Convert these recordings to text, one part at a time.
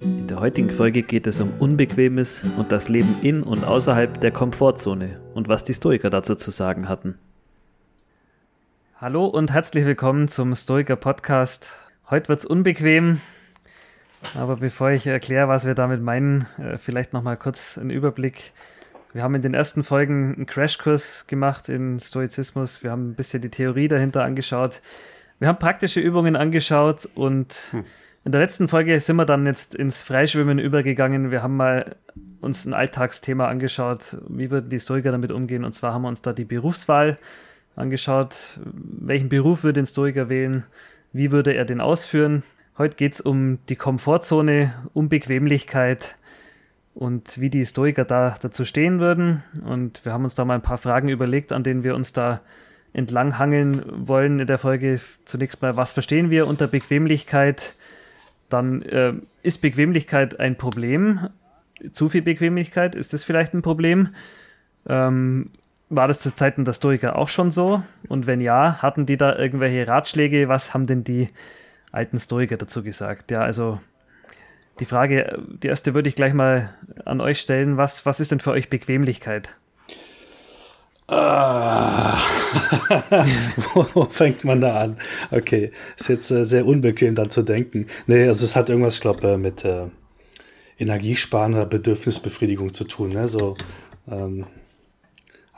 In der heutigen Folge geht es um Unbequemes und das Leben in und außerhalb der Komfortzone und was die Stoiker dazu zu sagen hatten. Hallo und herzlich willkommen zum Stoiker Podcast. Heute wird es unbequem, aber bevor ich erkläre, was wir damit meinen, äh, vielleicht noch mal kurz einen Überblick. Wir haben in den ersten Folgen einen Crashkurs gemacht in Stoizismus. Wir haben ein bisschen die Theorie dahinter angeschaut. Wir haben praktische Übungen angeschaut und hm. In der letzten Folge sind wir dann jetzt ins Freischwimmen übergegangen. Wir haben mal uns ein Alltagsthema angeschaut. Wie würden die Stoiker damit umgehen? Und zwar haben wir uns da die Berufswahl angeschaut. Welchen Beruf würde ein Stoiker wählen? Wie würde er den ausführen? Heute geht es um die Komfortzone, um Bequemlichkeit und wie die Stoiker da dazu stehen würden. Und wir haben uns da mal ein paar Fragen überlegt, an denen wir uns da entlanghangeln wollen in der Folge. Zunächst mal, was verstehen wir unter Bequemlichkeit? Dann äh, ist Bequemlichkeit ein Problem? Zu viel Bequemlichkeit, ist das vielleicht ein Problem? Ähm, war das zu Zeiten der Stoiker auch schon so? Und wenn ja, hatten die da irgendwelche Ratschläge? Was haben denn die alten Stoiker dazu gesagt. Ja, also die Frage, die erste würde ich gleich mal an euch stellen. Was, was ist denn für euch Bequemlichkeit? Ah. wo, wo, fängt man da an? Okay, ist jetzt äh, sehr unbequem dann zu denken. Nee, also es hat irgendwas, ich glaube, äh, mit äh, Energiesparen oder Bedürfnisbefriedigung zu tun. Ne? So, ähm,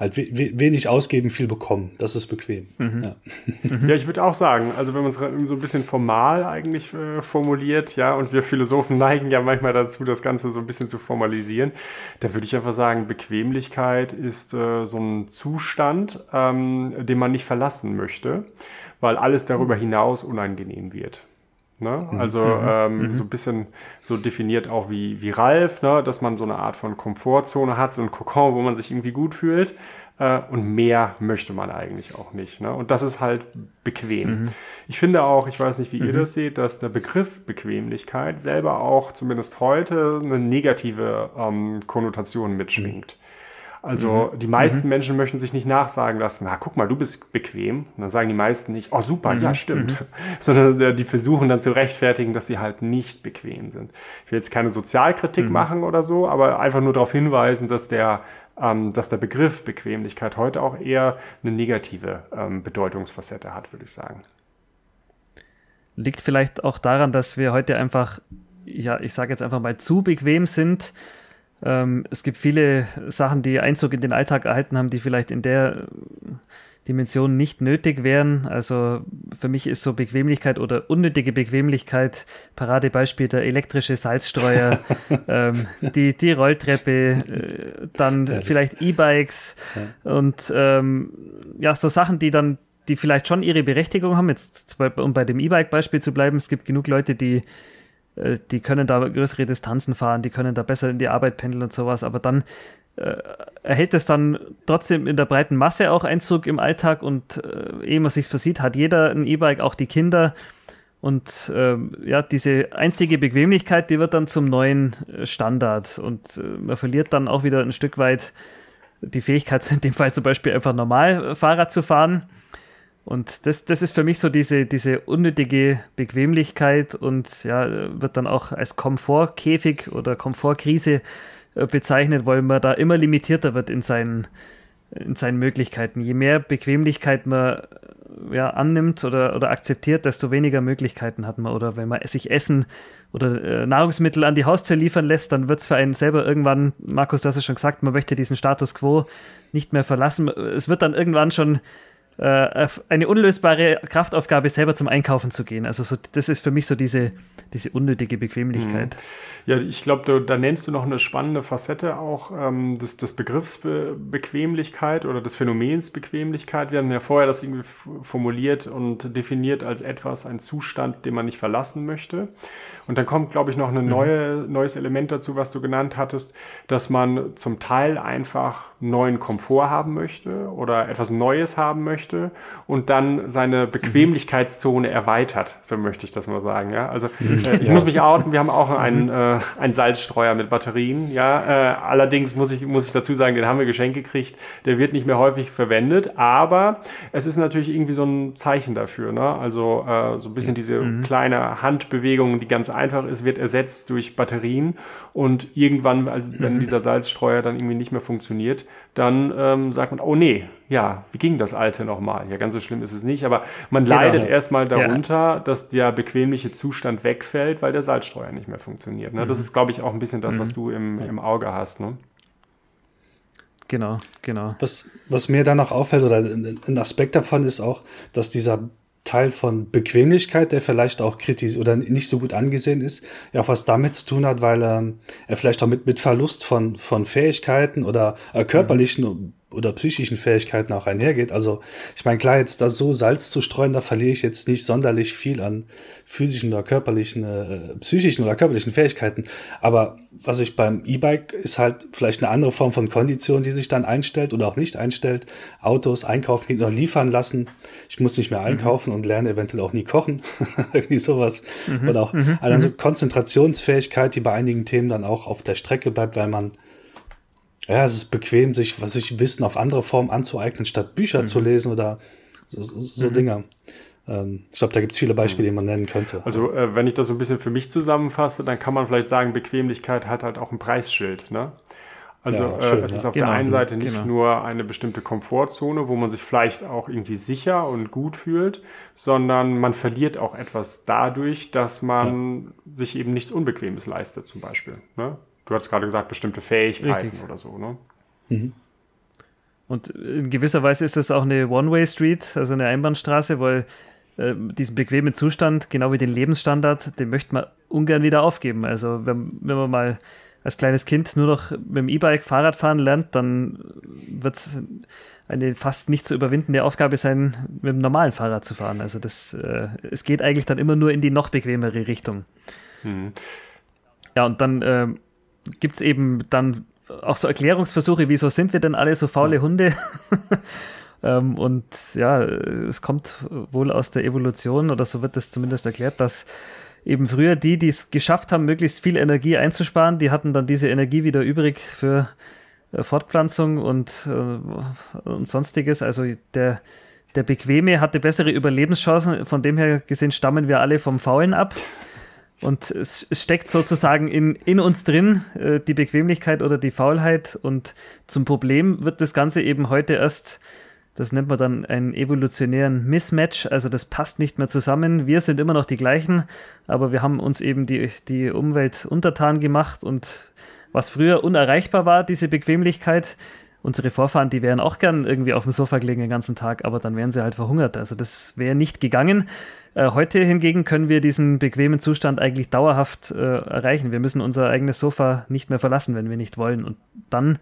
halt wenig ausgeben, viel bekommen. Das ist bequem. Mhm. Ja. Mhm. ja. ich würde auch sagen, also wenn man es so ein bisschen formal eigentlich äh, formuliert, ja, und wir Philosophen neigen ja manchmal dazu, das Ganze so ein bisschen zu formalisieren, da würde ich einfach sagen, Bequemlichkeit ist äh, so ein Zustand, ähm, den man nicht verlassen möchte, weil alles darüber hinaus unangenehm wird. Ne? Mhm. Also mhm. ähm, mhm. so ein bisschen so definiert auch wie, wie Ralf, ne? dass man so eine Art von Komfortzone hat, so ein Kokon, wo man sich irgendwie gut fühlt. Äh, und mehr möchte man eigentlich auch nicht. Ne? Und das ist halt bequem. Mhm. Ich finde auch, ich weiß nicht, wie ihr mhm. das seht, dass der Begriff Bequemlichkeit selber auch zumindest heute eine negative ähm, Konnotation mitschwingt. Also mhm. die meisten mhm. Menschen möchten sich nicht nachsagen lassen, na guck mal, du bist bequem. Und dann sagen die meisten nicht, oh super, mhm. ja stimmt. Mhm. Sondern äh, die versuchen dann zu rechtfertigen, dass sie halt nicht bequem sind. Ich will jetzt keine Sozialkritik mhm. machen oder so, aber einfach nur darauf hinweisen, dass der, ähm, dass der Begriff Bequemlichkeit heute auch eher eine negative ähm, Bedeutungsfacette hat, würde ich sagen. Liegt vielleicht auch daran, dass wir heute einfach, ja, ich sage jetzt einfach mal zu bequem sind ähm, es gibt viele Sachen, die Einzug in den Alltag erhalten haben, die vielleicht in der Dimension nicht nötig wären. Also für mich ist so Bequemlichkeit oder unnötige Bequemlichkeit, Paradebeispiel der elektrische Salzstreuer, ähm, die, die Rolltreppe, äh, dann ja, vielleicht E-Bikes ja. und ähm, ja, so Sachen, die dann, die vielleicht schon ihre Berechtigung haben. Jetzt, um bei dem E-Bike-Beispiel zu bleiben, es gibt genug Leute, die äh, die können da größere Distanzen fahren, die können da besser in die Arbeit pendeln und sowas, aber dann äh, erhält es dann trotzdem in der breiten Masse auch Einzug im Alltag und äh, ehe man sich versieht, hat jeder ein E-Bike, auch die Kinder. Und äh, ja, diese einstige Bequemlichkeit, die wird dann zum neuen äh, Standard und äh, man verliert dann auch wieder ein Stück weit die Fähigkeit, in dem Fall zum Beispiel einfach normal Fahrrad zu fahren. Und das, das ist für mich so diese, diese unnötige Bequemlichkeit und ja, wird dann auch als Komfortkäfig oder Komfortkrise äh, bezeichnet, weil man da immer limitierter wird in seinen, in seinen Möglichkeiten. Je mehr Bequemlichkeit man äh, ja, annimmt oder, oder akzeptiert, desto weniger Möglichkeiten hat man. Oder wenn man sich Essen oder äh, Nahrungsmittel an die Haustür liefern lässt, dann wird es für einen selber irgendwann, Markus, du hast es schon gesagt, man möchte diesen Status quo nicht mehr verlassen. Es wird dann irgendwann schon äh, eine unlösbare Kraftaufgabe, selber zum Einkaufen zu gehen. Also so, das ist für mich so diese, diese unnötige Bequemlichkeit. Mhm. Ja, ich glaube, da nennst du noch eine spannende Facette auch ähm, des, des Begriffs Be Bequemlichkeit oder des Phänomens Bequemlichkeit. Wir haben ja vorher das irgendwie formuliert und definiert als etwas, ein Zustand, den man nicht verlassen möchte. Und dann kommt, glaube ich, noch ein neue, neues Element dazu, was du genannt hattest, dass man zum Teil einfach neuen Komfort haben möchte oder etwas Neues haben möchte und dann seine Bequemlichkeitszone erweitert, so möchte ich das mal sagen. Ja? Also äh, ich ja. muss mich outen, wir haben auch einen, äh, einen Salzstreuer mit Batterien. Ja? Äh, allerdings muss ich, muss ich dazu sagen, den haben wir geschenkt gekriegt. Der wird nicht mehr häufig verwendet, aber es ist natürlich irgendwie so ein Zeichen dafür. Ne? Also äh, so ein bisschen diese mhm. kleine Handbewegung, die ganz einfach ist, wird ersetzt durch Batterien und irgendwann, also wenn mhm. dieser Salzstreuer dann irgendwie nicht mehr funktioniert, dann ähm, sagt man, oh nee, ja, wie ging das alte nochmal? Ja, ganz so schlimm ist es nicht, aber man genau. leidet erstmal darunter, ja. dass der bequemliche Zustand wegfällt, weil der Salzstreuer nicht mehr funktioniert. Ne? Mhm. Das ist, glaube ich, auch ein bisschen das, was mhm. du im, im Auge hast. Ne? Genau, genau. Was, was mir dann noch auffällt, oder ein Aspekt davon ist auch, dass dieser Teil von Bequemlichkeit, der vielleicht auch kritisch oder nicht so gut angesehen ist, ja auch was damit zu tun hat, weil ähm, er vielleicht auch mit, mit Verlust von, von Fähigkeiten oder äh, körperlichen mhm oder psychischen Fähigkeiten auch einhergeht. Also ich meine, klar, jetzt da so Salz zu streuen, da verliere ich jetzt nicht sonderlich viel an physischen oder körperlichen, äh, psychischen oder körperlichen Fähigkeiten. Aber was ich beim E-Bike ist halt vielleicht eine andere Form von Kondition, die sich dann einstellt oder auch nicht einstellt. Autos einkaufen gehen oder liefern lassen. Ich muss nicht mehr mhm. einkaufen mhm. und lerne eventuell auch nie kochen. Irgendwie sowas. Mhm. Oder auch mhm. also. Konzentrationsfähigkeit, die bei einigen Themen dann auch auf der Strecke bleibt, weil man ja, es ist bequem, sich, was ich Wissen auf andere Formen anzueignen, statt Bücher mhm. zu lesen oder so, so, so mhm. Dinge. Ähm, ich glaube, da gibt es viele Beispiele, die man nennen könnte. Also, äh, wenn ich das so ein bisschen für mich zusammenfasse, dann kann man vielleicht sagen, Bequemlichkeit hat halt auch ein Preisschild. Ne? Also ja, schön, äh, es ja. ist auf genau, der einen Seite nicht genau. nur eine bestimmte Komfortzone, wo man sich vielleicht auch irgendwie sicher und gut fühlt, sondern man verliert auch etwas dadurch, dass man ja. sich eben nichts Unbequemes leistet, zum Beispiel. Ne? Du hast gerade gesagt, bestimmte Fähigkeiten Richtig. oder so, ne? Mhm. Und in gewisser Weise ist das auch eine One-Way-Street, also eine Einbahnstraße, weil äh, diesen bequemen Zustand, genau wie den Lebensstandard, den möchte man ungern wieder aufgeben. Also wenn, wenn man mal als kleines Kind nur noch mit dem E-Bike Fahrrad fahren lernt, dann wird es eine fast nicht zu überwindende Aufgabe sein, mit dem normalen Fahrrad zu fahren. Also das, äh, es geht eigentlich dann immer nur in die noch bequemere Richtung. Mhm. Ja, und dann äh, gibt es eben dann auch so Erklärungsversuche, wieso sind wir denn alle so faule Hunde? ähm, und ja, es kommt wohl aus der Evolution oder so wird es zumindest erklärt, dass eben früher die, die es geschafft haben, möglichst viel Energie einzusparen, die hatten dann diese Energie wieder übrig für äh, Fortpflanzung und, äh, und sonstiges. Also der, der Bequeme hatte bessere Überlebenschancen. Von dem her gesehen stammen wir alle vom Faulen ab. Und es steckt sozusagen in, in uns drin, äh, die Bequemlichkeit oder die Faulheit. Und zum Problem wird das Ganze eben heute erst, das nennt man dann einen evolutionären Mismatch. Also das passt nicht mehr zusammen. Wir sind immer noch die gleichen, aber wir haben uns eben die, die Umwelt untertan gemacht. Und was früher unerreichbar war, diese Bequemlichkeit, unsere Vorfahren, die wären auch gern irgendwie auf dem Sofa gelegen den ganzen Tag, aber dann wären sie halt verhungert. Also das wäre nicht gegangen. Äh, heute hingegen können wir diesen bequemen Zustand eigentlich dauerhaft äh, erreichen. Wir müssen unser eigenes Sofa nicht mehr verlassen, wenn wir nicht wollen. Und dann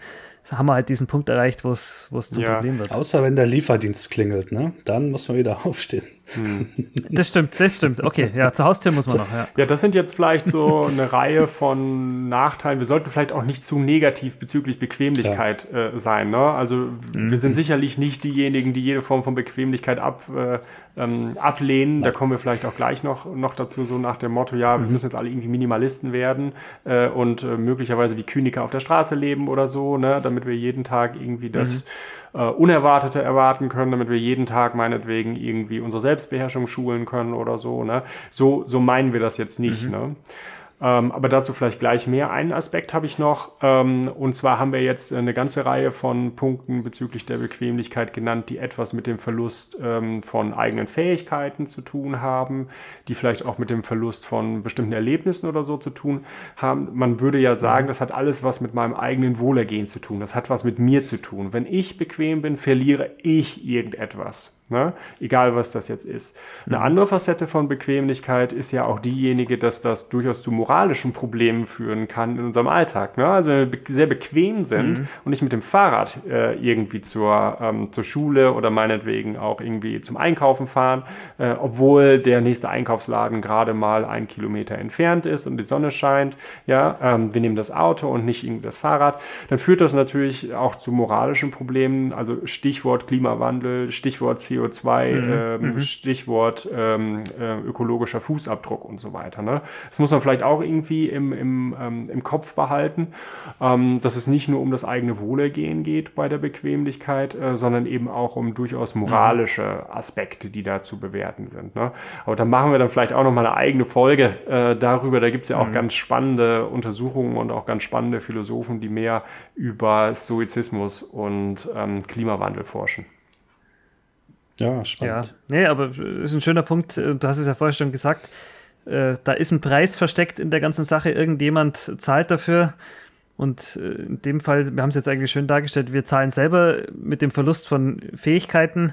haben wir halt diesen Punkt erreicht, wo es zum ja. Problem wird. Außer wenn der Lieferdienst klingelt, ne? Dann muss man wieder aufstehen. Hm. Das stimmt, das stimmt. Okay, ja, zur Haustür muss man noch. Ja. ja, das sind jetzt vielleicht so eine Reihe von Nachteilen. Wir sollten vielleicht auch nicht zu negativ bezüglich Bequemlichkeit ja. äh, sein. Ne? Also mhm. wir sind sicherlich nicht diejenigen, die jede Form von Bequemlichkeit ab, äh, ähm, ablehnen. Nein. Da kommen wir vielleicht auch gleich noch, noch dazu, so nach dem Motto, ja, wir mhm. müssen jetzt alle irgendwie Minimalisten werden äh, und äh, möglicherweise wie Kyniker auf der Straße leben oder so, ne? damit wir jeden Tag irgendwie das mhm. äh, Unerwartete erwarten können, damit wir jeden Tag meinetwegen irgendwie unsere Selbstbeherrschung schulen können oder so. Ne? So, so meinen wir das jetzt nicht. Mhm. Ne? Ähm, aber dazu vielleicht gleich mehr. Einen Aspekt habe ich noch. Ähm, und zwar haben wir jetzt eine ganze Reihe von Punkten bezüglich der Bequemlichkeit genannt, die etwas mit dem Verlust ähm, von eigenen Fähigkeiten zu tun haben, die vielleicht auch mit dem Verlust von bestimmten Erlebnissen oder so zu tun haben. Man würde ja sagen, mhm. das hat alles was mit meinem eigenen Wohlergehen zu tun. Das hat was mit mir zu tun. Wenn ich bequem bin, verliere ich irgendetwas. Ne? Egal, was das jetzt ist. Eine mhm. andere Facette von Bequemlichkeit ist ja auch diejenige, dass das durchaus zu moralischen Problemen führen kann in unserem Alltag. Ne? Also wenn wir sehr bequem sind mhm. und nicht mit dem Fahrrad äh, irgendwie zur, ähm, zur Schule oder meinetwegen auch irgendwie zum Einkaufen fahren, äh, obwohl der nächste Einkaufsladen gerade mal ein Kilometer entfernt ist und die Sonne scheint, ja, ähm, wir nehmen das Auto und nicht irgendwie das Fahrrad, dann führt das natürlich auch zu moralischen Problemen, also Stichwort Klimawandel, Stichwort CO CO2, mhm. Ähm, mhm. Stichwort ähm, äh, ökologischer Fußabdruck und so weiter. Ne? Das muss man vielleicht auch irgendwie im, im, ähm, im Kopf behalten, ähm, dass es nicht nur um das eigene Wohlergehen geht bei der Bequemlichkeit, äh, sondern eben auch um durchaus moralische Aspekte, die da zu bewerten sind. Ne? Aber da machen wir dann vielleicht auch noch mal eine eigene Folge äh, darüber. Da gibt es ja auch mhm. ganz spannende Untersuchungen und auch ganz spannende Philosophen, die mehr über Stoizismus und ähm, Klimawandel forschen. Ja, spannend. Ja, nee, aber ist ein schöner Punkt. Du hast es ja vorher schon gesagt. Äh, da ist ein Preis versteckt in der ganzen Sache. Irgendjemand zahlt dafür. Und äh, in dem Fall, wir haben es jetzt eigentlich schön dargestellt, wir zahlen selber mit dem Verlust von Fähigkeiten.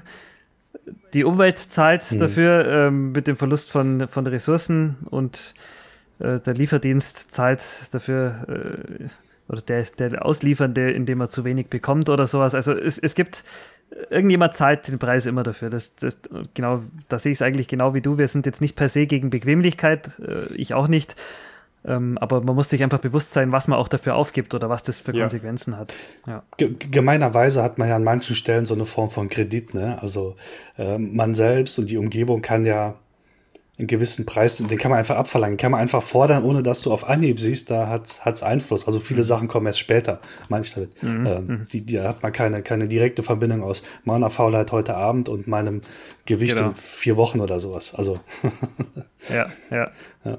Die Umwelt zahlt mhm. dafür ähm, mit dem Verlust von, von Ressourcen und äh, der Lieferdienst zahlt dafür, äh, oder der, der Ausliefernde, indem er zu wenig bekommt oder sowas. Also es, es gibt irgendjemand zahlt den Preis immer dafür. Das, das, genau, da sehe ich es eigentlich genau wie du. Wir sind jetzt nicht per se gegen Bequemlichkeit, äh, ich auch nicht. Ähm, aber man muss sich einfach bewusst sein, was man auch dafür aufgibt oder was das für ja. Konsequenzen hat. Ja. Gemeinerweise hat man ja an manchen Stellen so eine Form von Kredit. Ne? Also äh, man selbst und die Umgebung kann ja einen gewissen Preis, den kann man einfach abverlangen, kann man einfach fordern, ohne dass du auf Anhieb siehst, da hat es Einfluss. Also viele mhm. Sachen kommen erst später, meine ich damit. Mhm. Ähm, mhm. die, die hat man keine, keine direkte Verbindung aus meiner Faulheit heute Abend und meinem Gewicht genau. in vier Wochen oder sowas. Also. ja, ja, ja.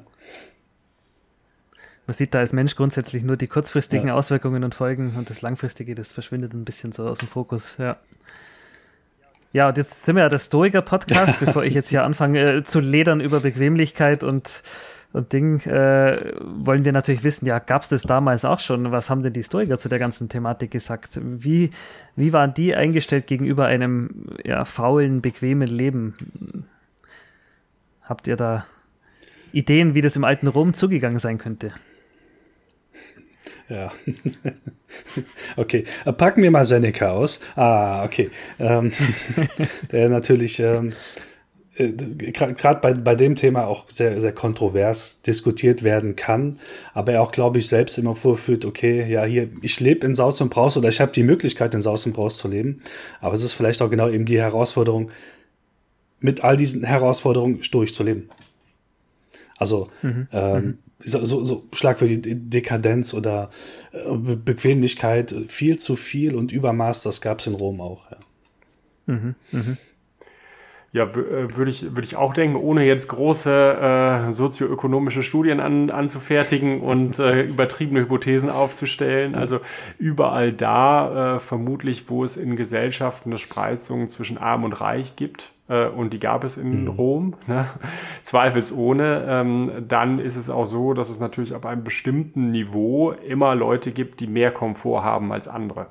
Man sieht da als Mensch grundsätzlich nur die kurzfristigen ja. Auswirkungen und Folgen und das langfristige, das verschwindet ein bisschen so aus dem Fokus, ja. Ja, und jetzt sind wir ja der Stoiker-Podcast, bevor ich jetzt hier anfange äh, zu ledern über Bequemlichkeit und, und Ding, äh, wollen wir natürlich wissen, ja, gab es das damals auch schon? Was haben denn die Stoiker zu der ganzen Thematik gesagt? Wie, wie waren die eingestellt gegenüber einem ja, faulen, bequemen Leben? Habt ihr da Ideen, wie das im alten Rom zugegangen sein könnte? Ja. okay, äh, packen wir mal Seneca aus. Ah, okay. Ähm, der natürlich ähm, äh, gerade bei, bei dem Thema auch sehr, sehr kontrovers diskutiert werden kann, aber er auch, glaube ich, selbst immer vorführt, okay, ja, hier, ich lebe in Saus und Braus oder ich habe die Möglichkeit, in Saus und Braus zu leben, aber es ist vielleicht auch genau eben die Herausforderung, mit all diesen Herausforderungen durchzuleben. Also, mhm. Ähm, mhm so, so, so Schlag für die Dekadenz oder äh, Bequemlichkeit, viel zu viel und Übermaß, das gab es in Rom auch. Ja. Mhm, mh. Ja, äh, würde ich, würd ich auch denken, ohne jetzt große äh, sozioökonomische Studien an, anzufertigen und äh, übertriebene Hypothesen aufzustellen. Also überall da, äh, vermutlich, wo es in Gesellschaften eine Spreizung zwischen Arm und Reich gibt, und die gab es in mhm. Rom, ne? zweifelsohne, ähm, dann ist es auch so, dass es natürlich ab einem bestimmten Niveau immer Leute gibt, die mehr Komfort haben als andere.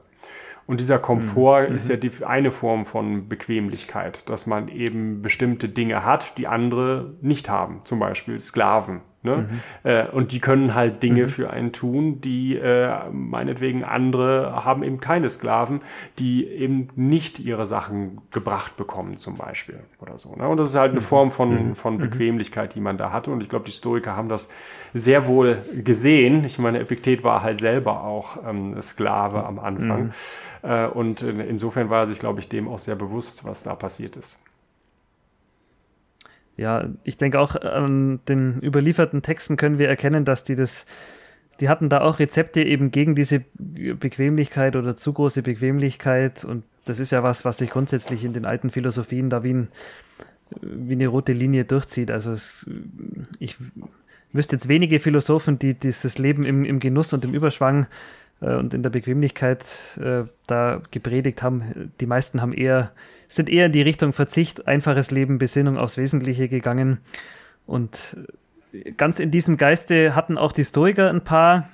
Und dieser Komfort mhm. ist ja die eine Form von Bequemlichkeit, dass man eben bestimmte Dinge hat, die andere nicht haben. Zum Beispiel Sklaven. Ne? Mhm. Äh, und die können halt Dinge mhm. für einen tun, die äh, meinetwegen andere haben eben keine Sklaven, die eben nicht ihre Sachen gebracht bekommen, zum Beispiel oder so. Ne? Und das ist halt eine mhm. Form von, mhm. von mhm. Bequemlichkeit, die man da hatte. Und ich glaube, die Stoiker haben das sehr wohl gesehen. Ich meine, Epiktet war halt selber auch ähm, Sklave am Anfang. Äh, und insofern war er sich, glaube ich, dem auch sehr bewusst, was da passiert ist. Ja, ich denke auch an den überlieferten Texten können wir erkennen, dass die das, die hatten da auch Rezepte eben gegen diese Bequemlichkeit oder zu große Bequemlichkeit und das ist ja was, was sich grundsätzlich in den alten Philosophien da wie, ein, wie eine rote Linie durchzieht. Also es, ich wüsste jetzt wenige Philosophen, die dieses Leben im, im Genuss und im Überschwang äh, und in der Bequemlichkeit äh, da gepredigt haben. Die meisten haben eher, sind eher in die Richtung Verzicht, einfaches Leben, Besinnung aufs Wesentliche gegangen. Und äh, ganz in diesem Geiste hatten auch die Stoiker ein paar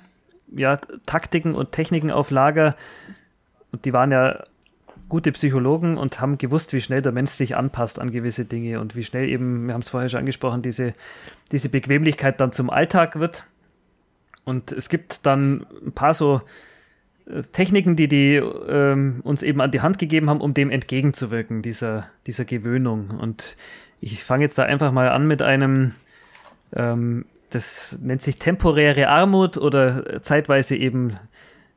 ja, Taktiken und Techniken auf Lager. Und die waren ja gute Psychologen und haben gewusst, wie schnell der Mensch sich anpasst an gewisse Dinge und wie schnell eben, wir haben es vorher schon angesprochen, diese, diese Bequemlichkeit dann zum Alltag wird. Und es gibt dann ein paar so äh, Techniken, die die ähm, uns eben an die Hand gegeben haben, um dem entgegenzuwirken, dieser, dieser Gewöhnung. Und ich fange jetzt da einfach mal an mit einem, ähm, das nennt sich temporäre Armut oder zeitweise eben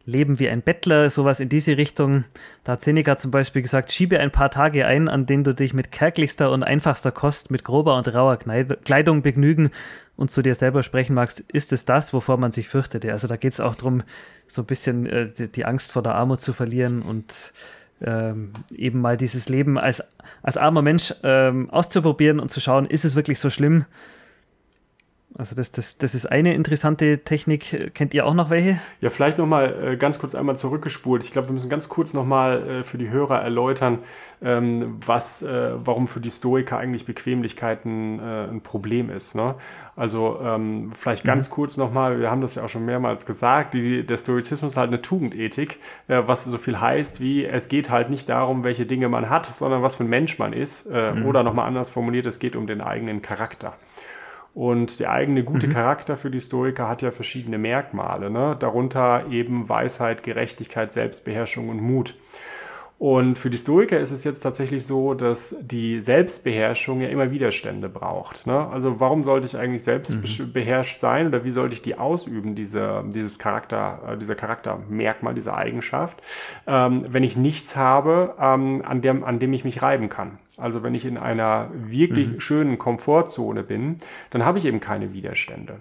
Leben wie ein Bettler, sowas in diese Richtung. Da hat Seneca zum Beispiel gesagt, schiebe ein paar Tage ein, an denen du dich mit kärglichster und einfachster Kost, mit grober und rauer Kleidung begnügen und zu dir selber sprechen magst, ist es das, wovor man sich fürchtete. Also da geht es auch darum, so ein bisschen äh, die, Angst vor der Armut zu verlieren und ähm, eben mal dieses Leben als, als armer Mensch ähm, auszuprobieren und zu schauen, ist es wirklich so schlimm? Also das, das, das ist eine interessante Technik. Kennt ihr auch noch welche? Ja, vielleicht nochmal äh, ganz kurz einmal zurückgespult. Ich glaube, wir müssen ganz kurz nochmal äh, für die Hörer erläutern, ähm, was, äh, warum für die Stoiker eigentlich Bequemlichkeiten äh, ein Problem ist. Ne? Also ähm, vielleicht ganz mhm. kurz nochmal, wir haben das ja auch schon mehrmals gesagt, die, der Stoizismus ist halt eine Tugendethik, äh, was so viel heißt wie, es geht halt nicht darum, welche Dinge man hat, sondern was für ein Mensch man ist. Äh, mhm. Oder nochmal anders formuliert, es geht um den eigenen Charakter. Und der eigene gute mhm. Charakter für die Stoiker hat ja verschiedene Merkmale, ne? darunter eben Weisheit, Gerechtigkeit, Selbstbeherrschung und Mut. Und für die Stoiker ist es jetzt tatsächlich so, dass die Selbstbeherrschung ja immer Widerstände braucht. Ne? Also warum sollte ich eigentlich selbstbeherrscht mhm. sein oder wie sollte ich die ausüben, diese, dieses Charakter, äh, dieser Charaktermerkmal, diese Eigenschaft, ähm, wenn ich nichts habe, ähm, an, dem, an dem ich mich reiben kann. Also wenn ich in einer wirklich mhm. schönen Komfortzone bin, dann habe ich eben keine Widerstände.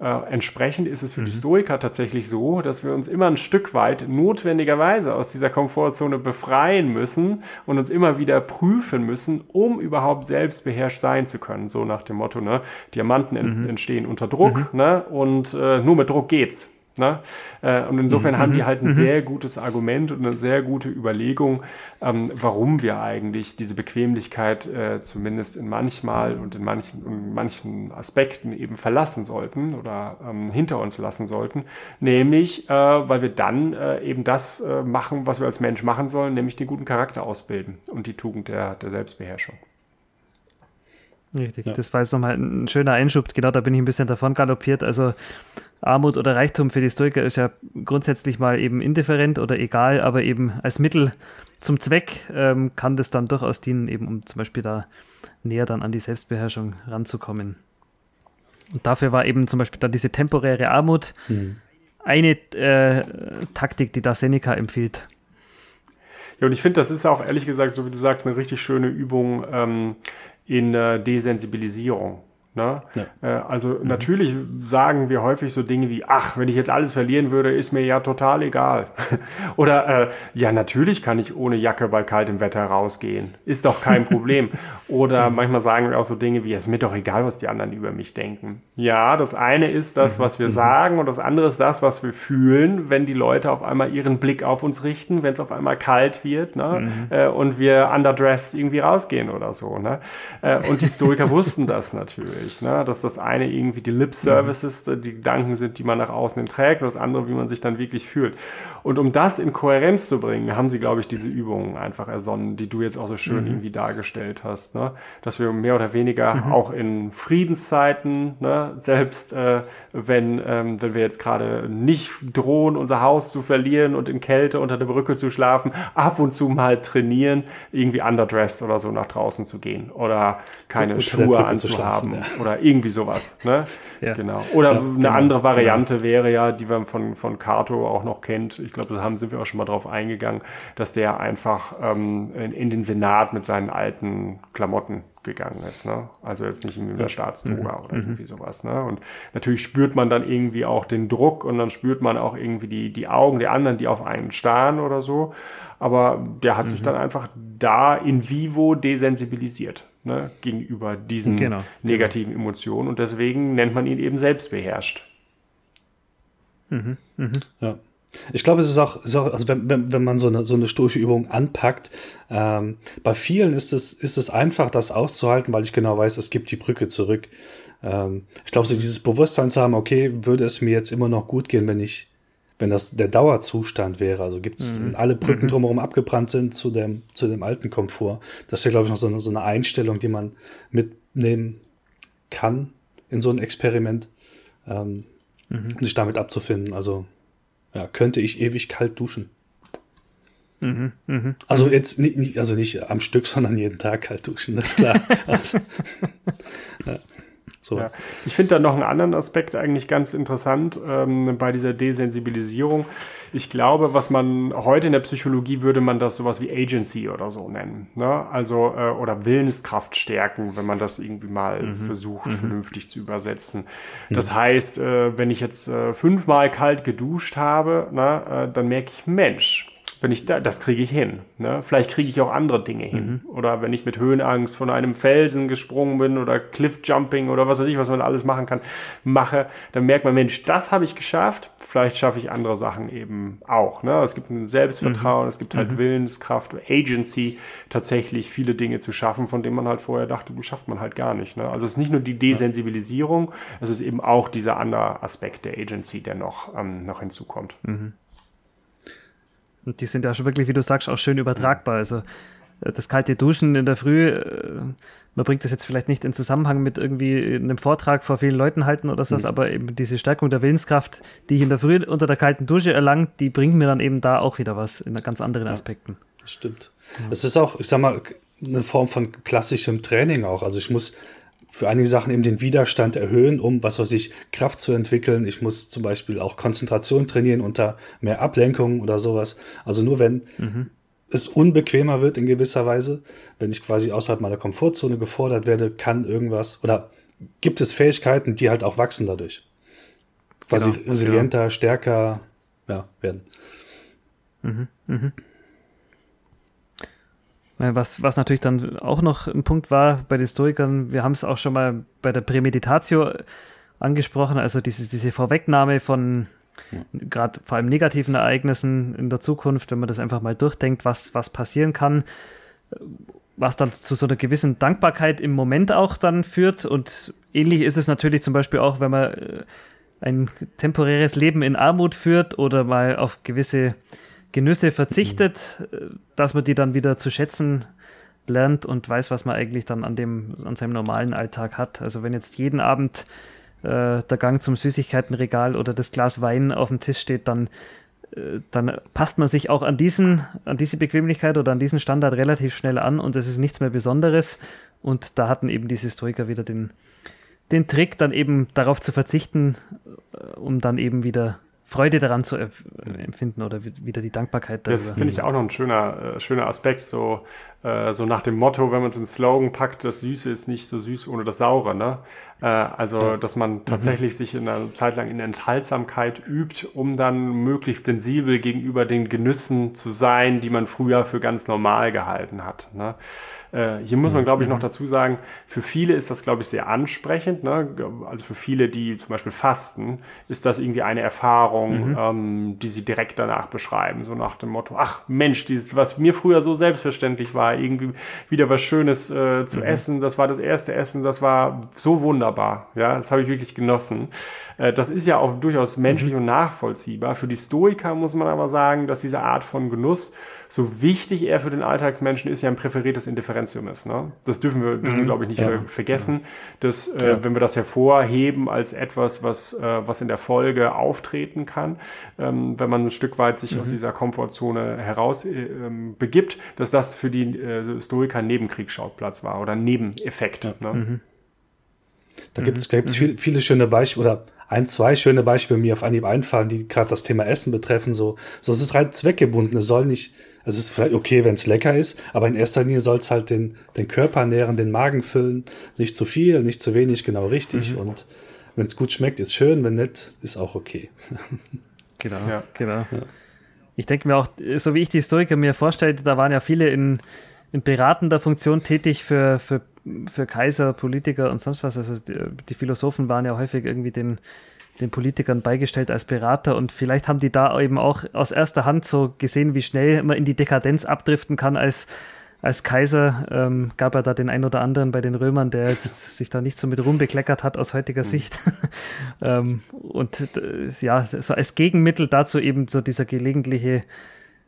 Äh, entsprechend ist es für mhm. die Stoiker tatsächlich so, dass wir uns immer ein Stück weit notwendigerweise aus dieser Komfortzone befreien müssen und uns immer wieder prüfen müssen, um überhaupt selbstbeherrscht sein zu können. So nach dem Motto, ne, Diamanten mhm. entstehen unter Druck, mhm. ne, und äh, nur mit Druck geht's. Ne? Äh, und insofern mhm. haben die mhm. halt ein mhm. sehr gutes Argument und eine sehr gute Überlegung, ähm, warum wir eigentlich diese Bequemlichkeit äh, zumindest in manchmal und in manchen, in manchen Aspekten eben verlassen sollten oder ähm, hinter uns lassen sollten. Nämlich, äh, weil wir dann äh, eben das äh, machen, was wir als Mensch machen sollen, nämlich den guten Charakter ausbilden und die Tugend der, der Selbstbeherrschung. Richtig, ja. das war jetzt nochmal ein schöner Einschub. Genau, da bin ich ein bisschen davon galoppiert. Also Armut oder Reichtum für die Stoiker ist ja grundsätzlich mal eben indifferent oder egal, aber eben als Mittel zum Zweck ähm, kann das dann durchaus dienen, eben um zum Beispiel da näher dann an die Selbstbeherrschung ranzukommen. Und dafür war eben zum Beispiel dann diese temporäre Armut mhm. eine äh, Taktik, die da Seneca empfiehlt. Ja, und ich finde, das ist auch ehrlich gesagt, so wie du sagst, eine richtig schöne Übung ähm, in äh, Desensibilisierung. Ne? Ja. Äh, also mhm. natürlich sagen wir häufig so Dinge wie, ach, wenn ich jetzt alles verlieren würde, ist mir ja total egal. Oder äh, ja, natürlich kann ich ohne Jacke bei kaltem Wetter rausgehen. Ist doch kein Problem. Oder manchmal sagen wir auch so Dinge wie, es ist mir doch egal, was die anderen über mich denken. Ja, das eine ist das, mhm. was wir mhm. sagen und das andere ist das, was wir fühlen, wenn die Leute auf einmal ihren Blick auf uns richten, wenn es auf einmal kalt wird ne? Mhm. Äh, und wir underdressed irgendwie rausgehen oder so. Ne? Äh, und die Stoiker wussten das natürlich natürlich, ne? dass das eine irgendwie die Lip-Services, mhm. die Gedanken sind, die man nach außen trägt und das andere, wie man sich dann wirklich fühlt. Und um das in Kohärenz zu bringen, haben sie, glaube ich, diese Übungen einfach ersonnen, die du jetzt auch so schön mhm. irgendwie dargestellt hast, ne? dass wir mehr oder weniger mhm. auch in Friedenszeiten, ne? selbst äh, wenn, ähm, wenn wir jetzt gerade nicht drohen, unser Haus zu verlieren und in Kälte unter der Brücke zu schlafen, ab und zu mal trainieren, irgendwie underdressed oder so nach draußen zu gehen oder keine Schuhe anzuhaben. Ja oder irgendwie sowas. Ne? ja. Genau. Oder ja, eine genau, andere Variante genau. wäre ja, die man von, von Kato auch noch kennt. Ich glaube, da haben, sind wir auch schon mal drauf eingegangen, dass der einfach ähm, in, in, den Senat mit seinen alten Klamotten gegangen ist. Ne? Also jetzt nicht in der Staatsdroga mhm. oder mhm. irgendwie sowas. Ne? Und natürlich spürt man dann irgendwie auch den Druck und dann spürt man auch irgendwie die, die Augen der anderen, die auf einen starren oder so. Aber der hat mhm. sich dann einfach da in vivo desensibilisiert ne, gegenüber diesen genau, genau. negativen genau. Emotionen und deswegen nennt man ihn eben selbstbeherrscht. Mhm, mh. Ja. Ich glaube, es ist auch, ist auch also wenn, wenn, wenn man so eine, so eine stoische Übung anpackt, ähm, bei vielen ist es, ist es einfach, das auszuhalten, weil ich genau weiß, es gibt die Brücke zurück. Ähm, ich glaube, so dieses Bewusstsein zu haben, okay, würde es mir jetzt immer noch gut gehen, wenn ich wenn das der Dauerzustand wäre, also gibt es, mhm. wenn alle Brücken mhm. drumherum abgebrannt sind zu dem, zu dem alten Komfort, das wäre, glaube ich, noch so eine, so eine Einstellung, die man mitnehmen kann in so ein Experiment, ähm, mhm. sich damit abzufinden. Also ja, könnte ich ewig kalt duschen. Mhm, mh. Also jetzt nicht, also nicht am Stück, sondern jeden Tag kalt duschen, das ist klar. also, ja. Ja. Ich finde da noch einen anderen Aspekt eigentlich ganz interessant ähm, bei dieser Desensibilisierung. Ich glaube, was man heute in der Psychologie würde man das sowas wie Agency oder so nennen. Ne? Also, äh, oder Willenskraft stärken, wenn man das irgendwie mal mhm. versucht, mhm. vernünftig zu übersetzen. Mhm. Das heißt, äh, wenn ich jetzt äh, fünfmal kalt geduscht habe, na, äh, dann merke ich, Mensch, wenn ich da, das kriege ich hin. Ne? Vielleicht kriege ich auch andere Dinge hin. Mhm. Oder wenn ich mit Höhenangst von einem Felsen gesprungen bin oder Cliffjumping oder was weiß ich, was man alles machen kann, mache, dann merkt man, Mensch, das habe ich geschafft. Vielleicht schaffe ich andere Sachen eben auch. Ne? Es gibt ein Selbstvertrauen, mhm. es gibt halt mhm. Willenskraft, Agency, tatsächlich viele Dinge zu schaffen, von denen man halt vorher dachte, die schafft man halt gar nicht. Ne? Also es ist nicht nur die Desensibilisierung, es ist eben auch dieser andere Aspekt der Agency, der noch, ähm, noch hinzukommt. Mhm. Und die sind ja schon wirklich, wie du sagst, auch schön übertragbar. Also äh, das kalte Duschen in der Früh, äh, man bringt das jetzt vielleicht nicht in Zusammenhang mit irgendwie einem Vortrag vor vielen Leuten halten oder sowas, mhm. aber eben diese Stärkung der Willenskraft, die ich in der Früh unter der kalten Dusche erlangt, die bringt mir dann eben da auch wieder was in ganz anderen Aspekten. Ja, das stimmt. Es ja. ist auch, ich sag mal, eine Form von klassischem Training auch. Also ich muss für einige Sachen eben den Widerstand erhöhen, um, was weiß ich, Kraft zu entwickeln. Ich muss zum Beispiel auch Konzentration trainieren unter mehr Ablenkung oder sowas. Also nur wenn mhm. es unbequemer wird in gewisser Weise, wenn ich quasi außerhalb meiner Komfortzone gefordert werde, kann irgendwas oder gibt es Fähigkeiten, die halt auch wachsen dadurch. Quasi genau, resilienter, genau. stärker ja, werden. Mhm, mhm. Was, was natürlich dann auch noch ein Punkt war bei den Stoikern, wir haben es auch schon mal bei der Prämeditatio angesprochen, also diese, diese Vorwegnahme von ja. gerade vor allem negativen Ereignissen in der Zukunft, wenn man das einfach mal durchdenkt, was, was passieren kann, was dann zu so einer gewissen Dankbarkeit im Moment auch dann führt. Und ähnlich ist es natürlich zum Beispiel auch, wenn man äh, ein temporäres Leben in Armut führt oder mal auf gewisse Genüsse verzichtet, mhm. dass man die dann wieder zu schätzen lernt und weiß, was man eigentlich dann an, dem, an seinem normalen Alltag hat. Also wenn jetzt jeden Abend äh, der Gang zum Süßigkeitenregal oder das Glas Wein auf dem Tisch steht, dann, äh, dann passt man sich auch an, diesen, an diese Bequemlichkeit oder an diesen Standard relativ schnell an und es ist nichts mehr Besonderes. Und da hatten eben diese Historiker wieder den, den Trick, dann eben darauf zu verzichten, äh, um dann eben wieder Freude daran zu empfinden oder wieder die Dankbarkeit darüber. Das finde ich auch noch ein schöner, äh, schöner Aspekt, so, äh, so nach dem Motto, wenn man es ins Slogan packt, das Süße ist nicht so süß ohne das Saure. Ne? Äh, also, dass man mhm. tatsächlich mhm. sich in einer Zeit lang in Enthaltsamkeit übt, um dann möglichst sensibel gegenüber den Genüssen zu sein, die man früher für ganz normal gehalten hat. Ne? Äh, hier muss man, glaube ich, noch mhm. dazu sagen, für viele ist das, glaube ich, sehr ansprechend. Ne? Also für viele, die zum Beispiel fasten, ist das irgendwie eine Erfahrung, mhm. ähm, die sie direkt danach beschreiben. So nach dem Motto, ach Mensch, dieses, was mir früher so selbstverständlich war, irgendwie wieder was Schönes äh, zu mhm. essen, das war das erste Essen, das war so wunderbar. Ja, das habe ich wirklich genossen. Äh, das ist ja auch durchaus menschlich mhm. und nachvollziehbar. Für die Stoiker muss man aber sagen, dass diese Art von Genuss so wichtig er für den Alltagsmenschen ist, ja ein präferiertes Indifferentium ist. Ne? Das dürfen wir, mhm. glaube ich, nicht ja. ver vergessen, dass, äh, ja. wenn wir das hervorheben als etwas, was, äh, was in der Folge auftreten kann, ähm, wenn man ein Stück weit sich mhm. aus dieser Komfortzone heraus äh, ähm, begibt, dass das für die äh, Stoiker ein Nebenkriegsschauplatz war oder ein Nebeneffekt. Ja. Ne? Mhm. Da gibt es, mhm. viele, viele schöne Beispiele oder ein, zwei schöne Beispiele mir auf Anhieb einfallen, die gerade das Thema Essen betreffen. So, so es ist rein zweckgebunden. Es soll nicht, also es ist vielleicht okay, wenn es lecker ist, aber in erster Linie soll es halt den, den Körper nähren, den Magen füllen. Nicht zu viel, nicht zu wenig, genau richtig. Mhm. Und wenn es gut schmeckt, ist schön, wenn nicht, ist auch okay. Genau, ja. genau. Ja. Ich denke mir auch, so wie ich die Historiker mir vorstelle, da waren ja viele in, in beratender Funktion tätig für, für, für Kaiser, Politiker und sonst was. Also die, die Philosophen waren ja häufig irgendwie den, den Politikern beigestellt als Berater und vielleicht haben die da eben auch aus erster Hand so gesehen, wie schnell man in die Dekadenz abdriften kann als, als Kaiser ähm, gab er da den ein oder anderen bei den Römern, der jetzt sich da nicht so mit Ruhm bekleckert hat aus heutiger mhm. Sicht. ähm, und äh, ja, so als Gegenmittel dazu eben so dieser gelegentliche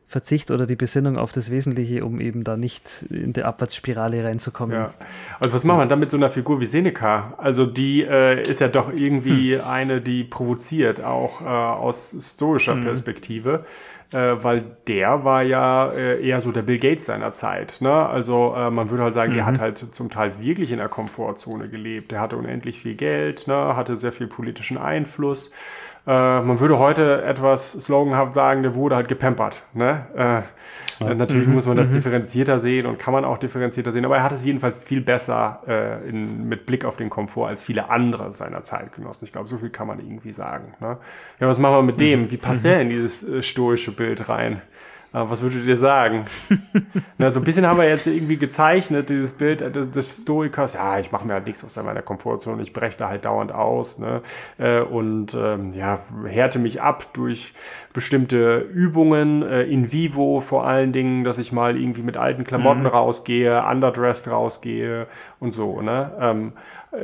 Verzicht oder die Besinnung auf das Wesentliche, um eben da nicht in der Abwärtsspirale reinzukommen. Ja. Also was machen wir dann mit so einer Figur wie Seneca? Also die äh, ist ja doch irgendwie hm. eine, die provoziert, auch äh, aus stoischer hm. Perspektive äh, weil der war ja äh, eher so der Bill Gates seiner Zeit. Ne? Also äh, man würde halt sagen, mhm. er hat halt zum Teil wirklich in der Komfortzone gelebt. Er hatte unendlich viel Geld, ne? hatte sehr viel politischen Einfluss. Äh, man würde heute etwas sloganhaft sagen, der wurde halt gepampert. Ne? Äh, ja. Natürlich mhm. muss man das mhm. differenzierter sehen und kann man auch differenzierter sehen, aber er hat es jedenfalls viel besser äh, in, mit Blick auf den Komfort als viele andere seiner Zeitgenossen. Ich glaube, so viel kann man irgendwie sagen. Ne? Ja, was machen wir mit dem? Wie passt mhm. der in dieses äh, stoische Bild rein? Was würdet ihr sagen? Na, so ein bisschen haben wir jetzt irgendwie gezeichnet, dieses Bild des, des Stoikers. Ja, ich mache mir halt nichts aus meiner Komfortzone, ich breche da halt dauernd aus. Ne? Äh, und ähm, ja, härte mich ab durch bestimmte Übungen, äh, in vivo vor allen Dingen, dass ich mal irgendwie mit alten Klamotten mhm. rausgehe, underdressed rausgehe und so. Ne? Ähm,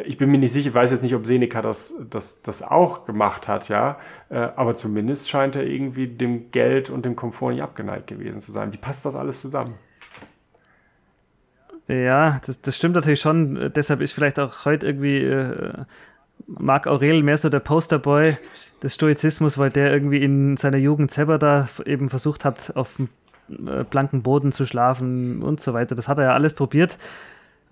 ich bin mir nicht sicher, ich weiß jetzt nicht, ob Seneca das, das, das auch gemacht hat, ja. Äh, aber zumindest scheint er irgendwie dem Geld und dem Komfort nicht abgeneigt gewesen zu sein. Wie passt das alles zusammen? Ja, das, das stimmt natürlich schon. Deshalb ist vielleicht auch heute irgendwie äh, Marc Aurel mehr so der Posterboy des Stoizismus, weil der irgendwie in seiner Jugend selber da eben versucht hat, auf dem äh, blanken Boden zu schlafen und so weiter. Das hat er ja alles probiert.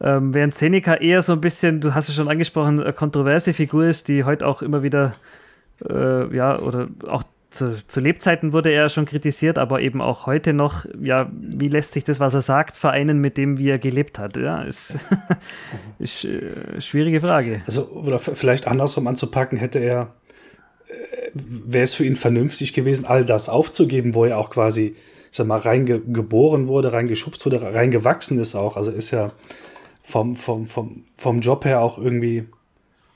Ähm, während Seneca eher so ein bisschen, du hast es schon angesprochen, eine kontroverse Figur ist, die heute auch immer wieder, äh, ja, oder auch zu, zu, Lebzeiten wurde er schon kritisiert, aber eben auch heute noch, ja, wie lässt sich das, was er sagt, vereinen mit dem, wie er gelebt hat? Ja, ist, ist äh, schwierige Frage. Also, oder vielleicht andersrum anzupacken, hätte er, äh, wäre es für ihn vernünftig gewesen, all das aufzugeben, wo er auch quasi, ich sag mal, reingeboren wurde, reingeschubst wurde, reingewachsen ist auch. Also ist ja, vom, vom, vom, vom Job her auch irgendwie,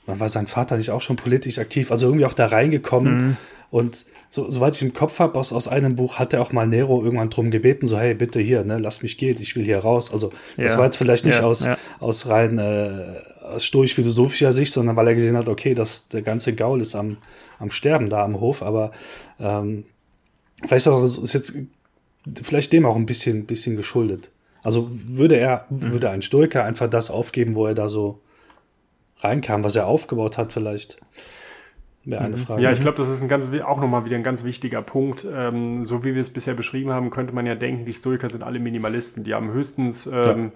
man war sein Vater nicht auch schon politisch aktiv, also irgendwie auch da reingekommen. Mhm. Und so, soweit ich im Kopf habe, aus, aus einem Buch hat er auch mal Nero irgendwann drum gebeten, so, hey, bitte hier, ne, lass mich gehen, ich will hier raus. Also das ja. war jetzt vielleicht nicht ja, aus, ja. aus rein äh, aus stoisch-philosophischer Sicht, sondern weil er gesehen hat, okay, das, der ganze Gaul ist am, am Sterben da am Hof, aber ähm, vielleicht auch, ist jetzt vielleicht dem auch ein bisschen, bisschen geschuldet. Also würde er, mhm. würde ein Stoiker einfach das aufgeben, wo er da so reinkam, was er aufgebaut hat, vielleicht? Wäre eine mhm. Frage. Ja, ich glaube, das ist ein ganz, auch nochmal wieder ein ganz wichtiger Punkt. Ähm, so wie wir es bisher beschrieben haben, könnte man ja denken, die Stoiker sind alle Minimalisten. Die haben höchstens, ähm,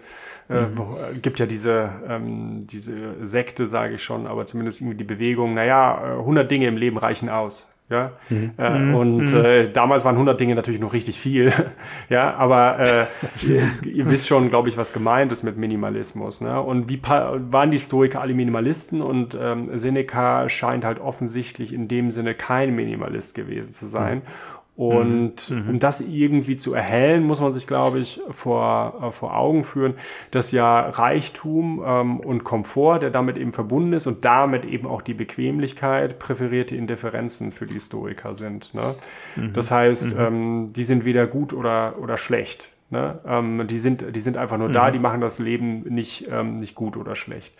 ja. Äh, mhm. äh, gibt ja diese, ähm, diese Sekte, sage ich schon, aber zumindest irgendwie die Bewegung, naja, 100 äh, Dinge im Leben reichen aus. Ja, mhm. äh, mhm. und mhm. äh, damals waren 100 Dinge natürlich noch richtig viel. ja, aber äh, ihr, ihr, wisst schon, glaube ich, was gemeint ist mit Minimalismus. Ne? Und wie waren die Stoiker alle Minimalisten? Und ähm, Seneca scheint halt offensichtlich in dem Sinne kein Minimalist gewesen zu sein. Mhm. Und mhm. um das irgendwie zu erhellen, muss man sich, glaube ich, vor, äh, vor Augen führen, dass ja Reichtum ähm, und Komfort, der damit eben verbunden ist und damit eben auch die Bequemlichkeit, präferierte Indifferenzen für die Historiker sind. Ne? Mhm. Das heißt, mhm. ähm, die sind weder gut oder, oder schlecht. Ne? Ähm, die, sind, die sind einfach nur da, mhm. die machen das Leben nicht, ähm, nicht gut oder schlecht.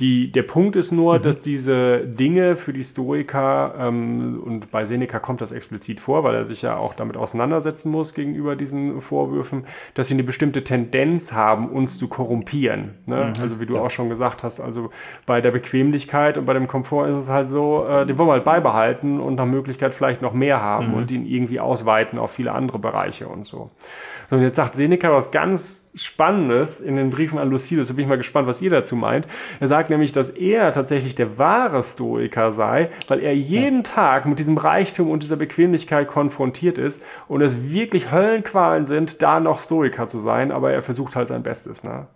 Die, der Punkt ist nur, mhm. dass diese Dinge für die Stoiker, ähm, und bei Seneca kommt das explizit vor, weil er sich ja auch damit auseinandersetzen muss gegenüber diesen Vorwürfen, dass sie eine bestimmte Tendenz haben, uns zu korrumpieren. Ne? Mhm. Also wie du ja. auch schon gesagt hast, also bei der Bequemlichkeit und bei dem Komfort ist es halt so, äh, den wollen wir halt beibehalten und nach Möglichkeit vielleicht noch mehr haben mhm. und ihn irgendwie ausweiten auf viele andere Bereiche und so. So, und jetzt sagt Seneca was ganz Spannendes in den Briefen an Lucilius. Da bin ich mal gespannt, was ihr dazu meint. Er sagt nämlich, dass er tatsächlich der wahre Stoiker sei, weil er jeden ja. Tag mit diesem Reichtum und dieser Bequemlichkeit konfrontiert ist und es wirklich Höllenqualen sind, da noch Stoiker zu sein, aber er versucht halt sein Bestes. Ne?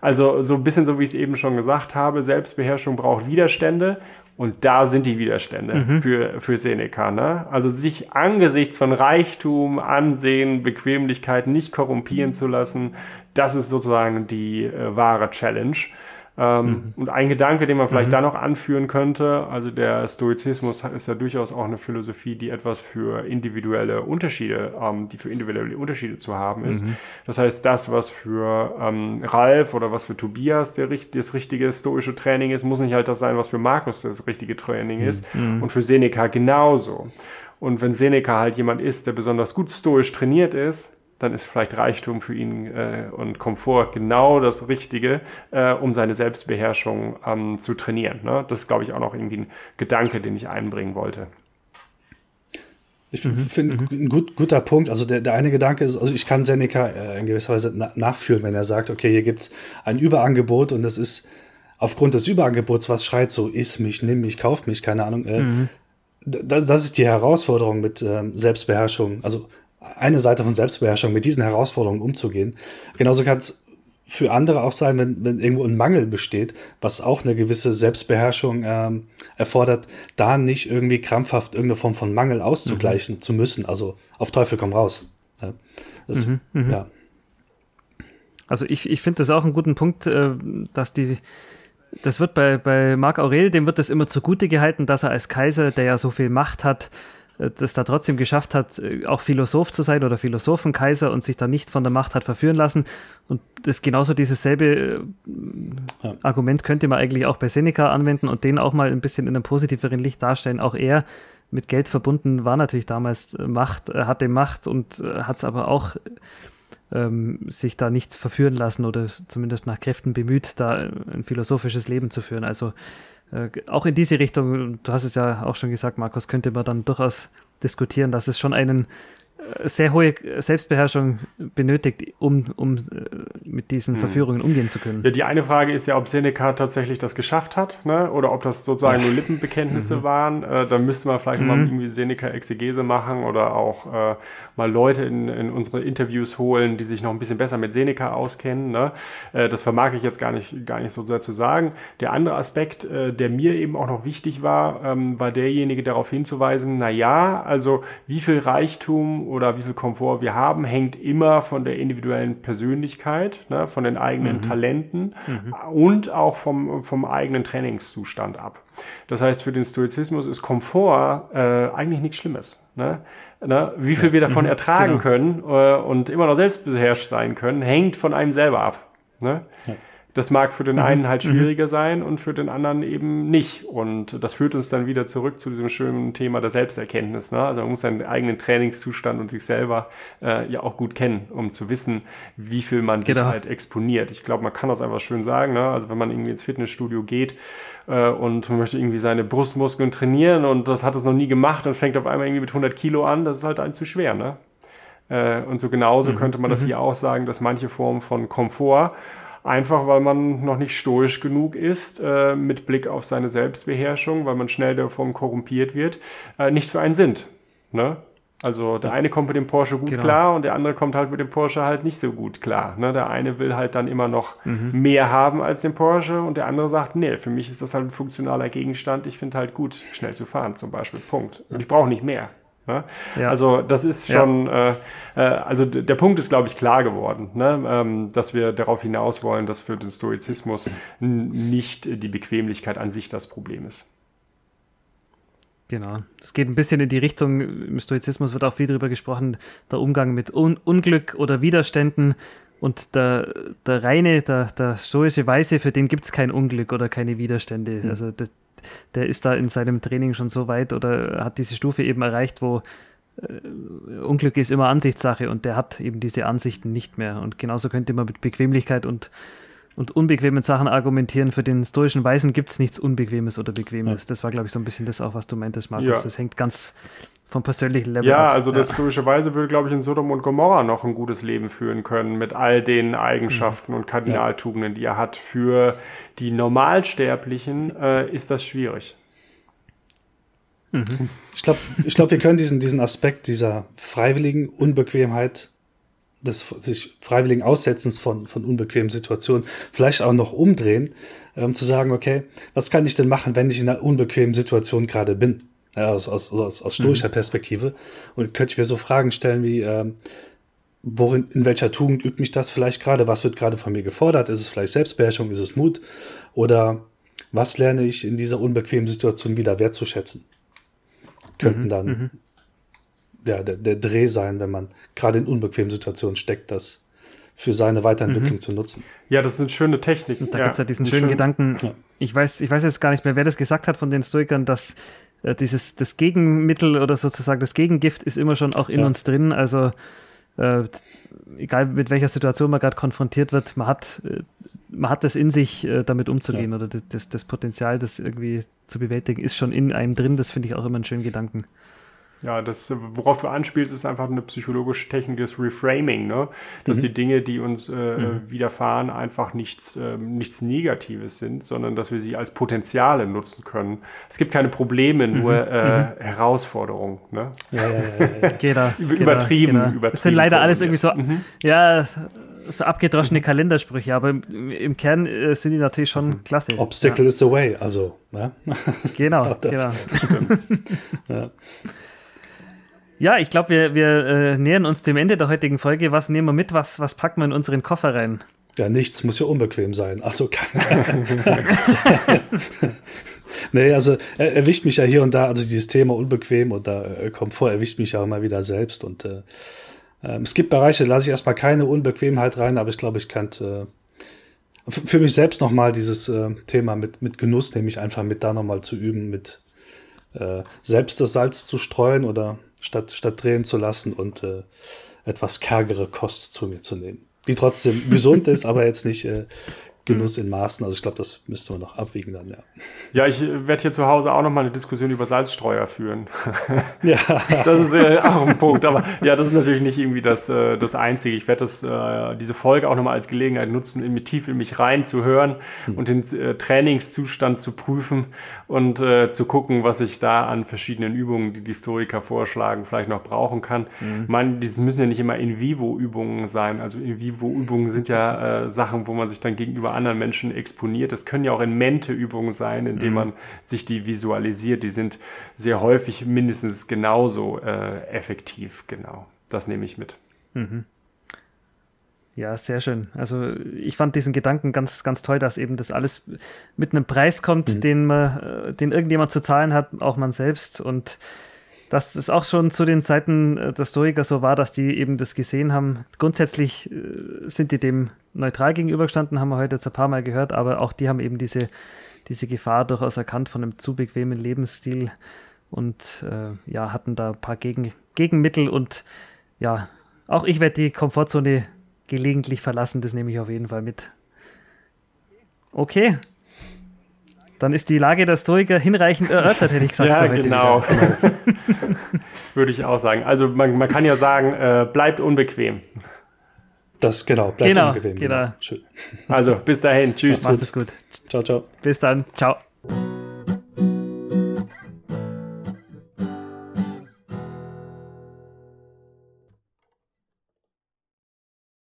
Also so ein bisschen so, wie ich es eben schon gesagt habe, Selbstbeherrschung braucht Widerstände und da sind die Widerstände mhm. für, für Seneca. Ne? Also sich angesichts von Reichtum, Ansehen, Bequemlichkeit nicht korrumpieren zu lassen, das ist sozusagen die äh, wahre Challenge. Ähm, mhm. Und ein Gedanke, den man vielleicht mhm. da noch anführen könnte, also der Stoizismus ist ja durchaus auch eine Philosophie, die etwas für individuelle Unterschiede, ähm, die für individuelle Unterschiede zu haben ist. Mhm. Das heißt, das, was für ähm, Ralf oder was für Tobias der, das richtige stoische Training ist, muss nicht halt das sein, was für Markus das richtige Training mhm. ist. Mhm. Und für Seneca genauso. Und wenn Seneca halt jemand ist, der besonders gut stoisch trainiert ist, dann ist vielleicht Reichtum für ihn äh, und Komfort genau das Richtige, äh, um seine Selbstbeherrschung ähm, zu trainieren. Ne? Das ist, glaube ich, auch noch irgendwie ein Gedanke, den ich einbringen wollte. Ich mhm. finde mhm. ein gut, guter Punkt. Also der, der eine Gedanke ist, also ich kann Seneca äh, in gewisser Weise na nachfühlen, wenn er sagt, okay, hier gibt es ein Überangebot und das ist aufgrund des Überangebots, was schreit so, iss mich, nimm mich, kauf mich, keine Ahnung. Äh, mhm. das, das, ist die Herausforderung mit ähm, Selbstbeherrschung. Also eine Seite von Selbstbeherrschung, mit diesen Herausforderungen umzugehen. Genauso kann es für andere auch sein, wenn, wenn irgendwo ein Mangel besteht, was auch eine gewisse Selbstbeherrschung ähm, erfordert, da nicht irgendwie krampfhaft irgendeine Form von Mangel auszugleichen mhm. zu müssen. Also auf Teufel komm raus. Ja. Das, mhm, mhm. ja. Also ich, ich finde das auch einen guten Punkt, äh, dass die das wird bei, bei Marc Aurel, dem wird das immer zugute gehalten, dass er als Kaiser, der ja so viel Macht hat, das da trotzdem geschafft hat, äh, auch Philosoph zu sein oder Philosophenkaiser und sich da nicht von der Macht hat verführen lassen. Und das genauso dieses selbe äh, ja. Argument könnte man eigentlich auch bei Seneca anwenden und den auch mal ein bisschen in einem positiveren Licht darstellen. Auch er mit Geld verbunden war natürlich damals Macht, hatte Macht und hat es aber auch ähm, sich da nicht verführen lassen oder zumindest nach Kräften bemüht, da ein philosophisches Leben zu führen. Also äh, auch in diese Richtung, du hast es ja auch schon gesagt, Markus, könnte man dann durchaus diskutieren, dass es schon einen sehr hohe Selbstbeherrschung benötigt, um, um äh, mit diesen hm. Verführungen umgehen zu können. Ja, die eine Frage ist ja, ob Seneca tatsächlich das geschafft hat, ne? oder ob das sozusagen nur Lippenbekenntnisse mhm. waren. Äh, da müsste man vielleicht mhm. mal irgendwie Seneca-Exegese machen oder auch äh, mal Leute in, in unsere Interviews holen, die sich noch ein bisschen besser mit Seneca auskennen. Ne? Äh, das vermag ich jetzt gar nicht, gar nicht so sehr zu sagen. Der andere Aspekt, äh, der mir eben auch noch wichtig war, ähm, war derjenige darauf hinzuweisen, na ja, also wie viel Reichtum oder wie viel Komfort wir haben, hängt immer von der individuellen Persönlichkeit, ne, von den eigenen mhm. Talenten mhm. und auch vom, vom eigenen Trainingszustand ab. Das heißt, für den Stoizismus ist Komfort äh, eigentlich nichts Schlimmes. Ne? Ne? Wie viel wir davon mhm. ertragen genau. können äh, und immer noch selbstbeherrscht sein können, hängt von einem selber ab. Ne? Ja. Das mag für den mhm. einen halt mhm. schwieriger sein und für den anderen eben nicht. Und das führt uns dann wieder zurück zu diesem schönen Thema der Selbsterkenntnis. Ne? Also man muss seinen eigenen Trainingszustand und sich selber äh, ja auch gut kennen, um zu wissen, wie viel man genau. sich halt exponiert. Ich glaube, man kann das einfach schön sagen. Ne? Also wenn man irgendwie ins Fitnessstudio geht äh, und möchte irgendwie seine Brustmuskeln trainieren und das hat es noch nie gemacht und fängt auf einmal irgendwie mit 100 Kilo an, das ist halt einem zu schwer. Ne? Äh, und so genauso mhm. könnte man das hier auch sagen, dass manche Formen von Komfort Einfach weil man noch nicht stoisch genug ist äh, mit Blick auf seine Selbstbeherrschung, weil man schnell davon korrumpiert wird, äh, nicht für einen sind. Ne? Also der eine kommt mit dem Porsche gut genau. klar und der andere kommt halt mit dem Porsche halt nicht so gut klar. Ne? Der eine will halt dann immer noch mhm. mehr haben als den Porsche und der andere sagt, nee, für mich ist das halt ein funktionaler Gegenstand. Ich finde halt gut, schnell zu fahren zum Beispiel. Punkt. Und ich brauche nicht mehr. Ne? Ja. Also das ist schon, ja. äh, äh, also der Punkt ist, glaube ich, klar geworden, ne? ähm, dass wir darauf hinaus wollen, dass für den Stoizismus nicht die Bequemlichkeit an sich das Problem ist. Genau. Es geht ein bisschen in die Richtung, im Stoizismus wird auch viel darüber gesprochen, der Umgang mit Un Unglück oder Widerständen. Und der, der reine, der, der stoische Weise, für den gibt es kein Unglück oder keine Widerstände. Mhm. Also das, der ist da in seinem Training schon so weit oder hat diese Stufe eben erreicht, wo äh, Unglück ist immer Ansichtssache und der hat eben diese Ansichten nicht mehr. Und genauso könnte man mit Bequemlichkeit und, und unbequemen Sachen argumentieren. Für den stoischen Weisen gibt es nichts Unbequemes oder Bequemes. Ja. Das war, glaube ich, so ein bisschen das auch, was du meintest, Markus. Ja. Das hängt ganz vom persönlichen Level. Ja, ab. also das ja. logischerweise würde, glaube ich, in Sodom und Gomorra noch ein gutes Leben führen können mit all den Eigenschaften mhm. und Kardinaltugenden, die er hat. Für die Normalsterblichen äh, ist das schwierig. Mhm. Ich glaube, ich glaub, wir können diesen, diesen Aspekt dieser freiwilligen Unbequemheit, des sich freiwilligen Aussetzens von, von unbequemen Situationen vielleicht auch noch umdrehen, um zu sagen, okay, was kann ich denn machen, wenn ich in einer unbequemen Situation gerade bin? Ja, aus, aus, aus, aus stoischer mhm. Perspektive. Und könnte ich mir so Fragen stellen wie, ähm, worin, in welcher Tugend übt mich das vielleicht gerade? Was wird gerade von mir gefordert? Ist es vielleicht Selbstbeherrschung? Ist es Mut? Oder was lerne ich in dieser unbequemen Situation wieder wertzuschätzen? Könnten mhm, dann mhm. ja, der, der, Dreh sein, wenn man gerade in unbequemen Situationen steckt, das für seine Weiterentwicklung mhm. zu nutzen. Ja, das ist eine schöne Technik. Und da ja, gibt es ja diesen schönen schön, Gedanken, ja. ich, weiß, ich weiß jetzt gar nicht mehr, wer das gesagt hat von den Stoikern, dass äh, dieses das Gegenmittel oder sozusagen das Gegengift ist immer schon auch in ja. uns drin. Also äh, egal mit welcher Situation man gerade konfrontiert wird, man hat, äh, man hat das in sich, äh, damit umzugehen ja. oder das, das Potenzial, das irgendwie zu bewältigen, ist schon in einem drin. Das finde ich auch immer einen schönen Gedanken. Ja, das, worauf du anspielst, ist einfach eine psychologische Technik des Reframing, ne? Dass mhm. die Dinge, die uns äh, mhm. widerfahren, einfach nichts, äh, nichts Negatives sind, sondern dass wir sie als Potenziale nutzen können. Es gibt keine Probleme, mhm. nur äh, mhm. Herausforderungen. Ne? Ja, ja, ja, ja. Jeder, übertrieben, jeder. übertrieben. Das sind leider alles irgendwie so, mhm. ja, so abgedroschene mhm. Kalendersprüche, aber im, im Kern äh, sind die natürlich schon klasse. Obstacle is the way, also. Ne? Genau, genau. ja. Ja, ich glaube, wir, wir äh, nähern uns dem Ende der heutigen Folge. Was nehmen wir mit? Was, was packen wir in unseren Koffer rein? Ja, nichts muss ja unbequem sein. Also keine. nee, also er erwischt mich ja hier und da, also dieses Thema unbequem oder äh, Komfort erwischt mich ja immer wieder selbst. Und äh, äh, es gibt Bereiche, da lasse ich erstmal keine Unbequemheit rein, aber ich glaube, ich kann äh, für mich selbst nochmal dieses äh, Thema mit, mit Genuss, nämlich einfach mit da nochmal zu üben, mit äh, selbst das Salz zu streuen oder statt, statt drehen zu lassen und äh, etwas kärgere Kost zu mir zu nehmen. Die trotzdem gesund ist, aber jetzt nicht äh, Genuss in Maßen. Also ich glaube, das müsste man noch abwiegen dann, ja. Ja, ich werde hier zu Hause auch noch mal eine Diskussion über Salzstreuer führen. Ja. Das ist äh, auch ein Punkt. Aber ja, das ist natürlich nicht irgendwie das, äh, das Einzige. Ich werde äh, diese Folge auch noch mal als Gelegenheit nutzen, in, tief in mich reinzuhören hm. und den äh, Trainingszustand zu prüfen und äh, zu gucken, was ich da an verschiedenen Übungen, die die Historiker vorschlagen, vielleicht noch brauchen kann. Mhm. Ich meine, die müssen ja nicht immer In-vivo-Übungen sein. Also In-vivo-Übungen sind ja äh, Sachen, wo man sich dann gegenüber anderen Menschen exponiert. Das können ja auch in Mente-Übungen sein, indem mhm. man sich die visualisiert. Die sind sehr häufig mindestens genauso äh, effektiv. Genau, das nehme ich mit. Mhm. Ja, sehr schön. Also ich fand diesen Gedanken ganz, ganz toll, dass eben das alles mit einem Preis kommt, mhm. den man, äh, den irgendjemand zu zahlen hat, auch man selbst. Und dass es auch schon zu den Zeiten äh, der Stoiker so war, dass die eben das gesehen haben. Grundsätzlich äh, sind die dem neutral gegenübergestanden, haben wir heute jetzt ein paar Mal gehört, aber auch die haben eben diese, diese Gefahr durchaus erkannt von einem zu bequemen Lebensstil und äh, ja, hatten da ein paar Gegen, Gegenmittel und ja, auch ich werde die Komfortzone gelegentlich verlassen, das nehme ich auf jeden Fall mit. Okay, dann ist die Lage der Stoiker hinreichend erörtert, hätte ich gesagt. ja, genau. Würde ich auch sagen. Also man, man kann ja sagen, äh, bleibt unbequem. Das genau, bleibt genau, unbequem. Genau. genau. Also bis dahin, tschüss. Macht es gut. Ciao, ciao. Bis dann, ciao.